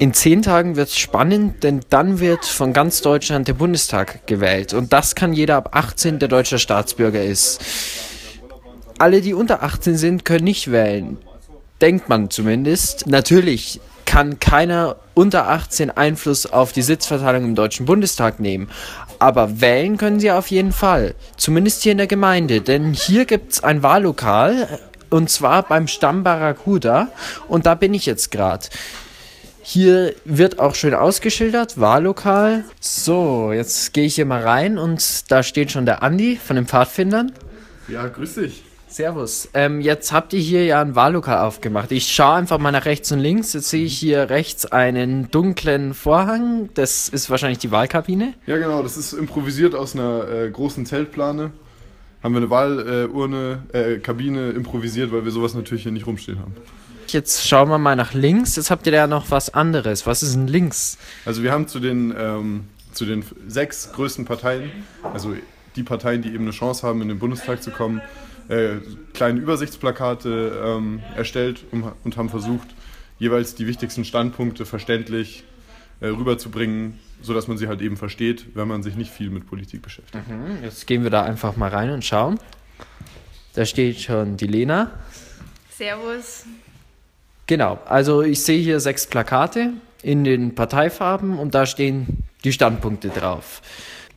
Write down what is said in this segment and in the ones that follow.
In zehn Tagen wird es spannend, denn dann wird von ganz Deutschland der Bundestag gewählt. Und das kann jeder ab 18, der deutscher Staatsbürger ist. Alle, die unter 18 sind, können nicht wählen. Denkt man zumindest. Natürlich kann keiner unter 18 Einfluss auf die Sitzverteilung im Deutschen Bundestag nehmen. Aber wählen können sie auf jeden Fall. Zumindest hier in der Gemeinde. Denn hier gibt es ein Wahllokal. Und zwar beim Stamm Barracuda. Und da bin ich jetzt gerade. Hier wird auch schön ausgeschildert, Wahllokal. So, jetzt gehe ich hier mal rein und da steht schon der Andi von den Pfadfindern. Ja, grüß dich. Servus. Ähm, jetzt habt ihr hier ja ein Wahllokal aufgemacht. Ich schaue einfach mal nach rechts und links. Jetzt sehe ich hier rechts einen dunklen Vorhang. Das ist wahrscheinlich die Wahlkabine. Ja, genau. Das ist improvisiert aus einer äh, großen Zeltplane. Haben wir eine Wahlurne, äh, äh, Kabine improvisiert, weil wir sowas natürlich hier nicht rumstehen haben. Jetzt schauen wir mal nach links. Jetzt habt ihr da noch was anderes. Was ist denn links? Also wir haben zu den, ähm, zu den sechs größten Parteien, also die Parteien, die eben eine Chance haben, in den Bundestag zu kommen, äh, kleine Übersichtsplakate ähm, erstellt und, und, haben versucht, jeweils die wichtigsten Standpunkte verständlich äh, rüberzubringen, sodass man sie halt eben versteht, wenn man sich nicht viel mit Politik beschäftigt. Mhm. Jetzt gehen wir da einfach mal rein und schauen. Da steht schon die Lena. Servus. Genau, also ich sehe hier sechs Plakate in den Parteifarben und da stehen die Standpunkte drauf.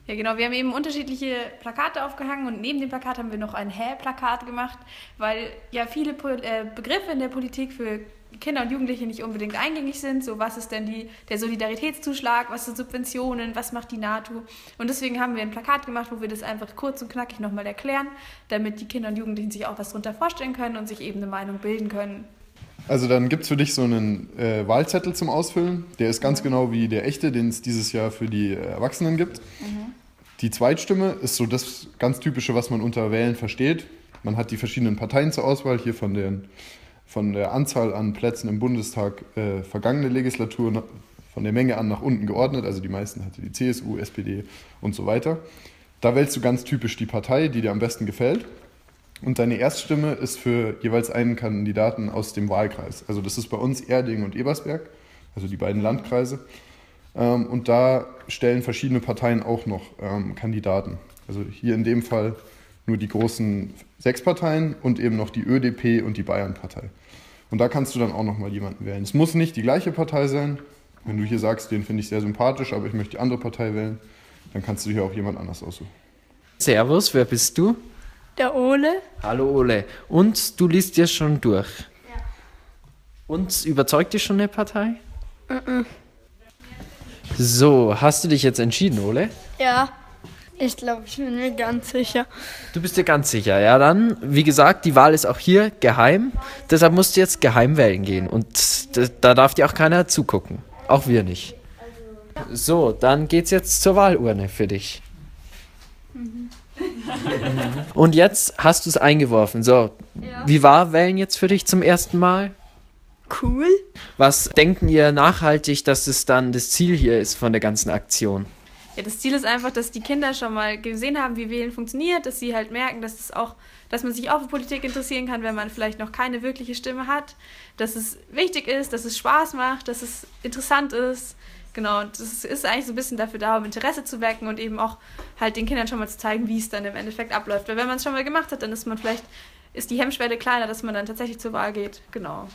Ja, genau. Wir haben eben unterschiedliche Plakate aufgehangen und neben dem Plakat haben wir noch ein Hä-Plakat gemacht, weil ja viele äh, Begriffe in der Politik für Kinder und Jugendliche nicht unbedingt eingängig sind. So, was ist denn die, der Solidaritätszuschlag, was sind Subventionen, was macht die NATO? Und deswegen haben wir ein Plakat gemacht, wo wir das einfach kurz und knackig nochmal erklären, damit die Kinder und Jugendlichen sich auch was darunter vorstellen können und sich eben eine Meinung bilden können. Also dann gibt es für dich so einen äh, Wahlzettel zum Ausfüllen. Der ist ganz genau wie der echte, den es dieses Jahr für die äh, Erwachsenen gibt. Mhm. Die Zweitstimme ist so das ganz typische, was man unter Wählen versteht. Man hat die verschiedenen Parteien zur Auswahl, hier von, den, von der Anzahl an Plätzen im Bundestag äh, vergangene Legislatur von der Menge an nach unten geordnet. Also die meisten hatte die CSU, SPD und so weiter. Da wählst du ganz typisch die Partei, die dir am besten gefällt. Und deine Erststimme ist für jeweils einen Kandidaten aus dem Wahlkreis. Also das ist bei uns Erding und Ebersberg, also die beiden Landkreise. Ähm, und da stellen verschiedene Parteien auch noch ähm, Kandidaten. Also hier in dem Fall nur die großen sechs Parteien und eben noch die ÖDP und die Bayernpartei. Und da kannst du dann auch nochmal jemanden wählen. Es muss nicht die gleiche Partei sein. Wenn du hier sagst, den finde ich sehr sympathisch, aber ich möchte die andere Partei wählen, dann kannst du hier auch jemand anders aussuchen. Servus, wer bist du? Der Ole. Hallo Ole. Und du liest dir schon durch? Ja. Und überzeugt dich schon eine Partei? Mhm. So, hast du dich jetzt entschieden, Ole? Ja. Ich glaube, ich bin mir ganz sicher. Du bist dir ganz sicher, ja dann. Wie gesagt, die Wahl ist auch hier geheim. Deshalb musst du jetzt geheim wählen gehen. Und da darf dir auch keiner zugucken. Auch wir nicht. So, dann geht's jetzt zur Wahlurne für dich. Mhm. Und jetzt hast du es eingeworfen. So, ja. wie war Wählen jetzt für dich zum ersten Mal? Cool. Was denken ihr nachhaltig, dass es dann das Ziel hier ist von der ganzen Aktion? Ja, das Ziel ist einfach, dass die Kinder schon mal gesehen haben, wie Wählen funktioniert, dass sie halt merken, dass es auch, dass man sich auch für Politik interessieren kann, wenn man vielleicht noch keine wirkliche Stimme hat, dass es wichtig ist, dass es Spaß macht, dass es interessant ist Genau, das ist eigentlich so ein bisschen dafür da, um Interesse zu wecken und eben auch halt den Kindern schon mal zu zeigen, wie es dann im Endeffekt abläuft. Weil wenn man es schon mal gemacht hat, dann ist man vielleicht, ist die Hemmschwelle kleiner, dass man dann tatsächlich zur Wahl geht. Genau.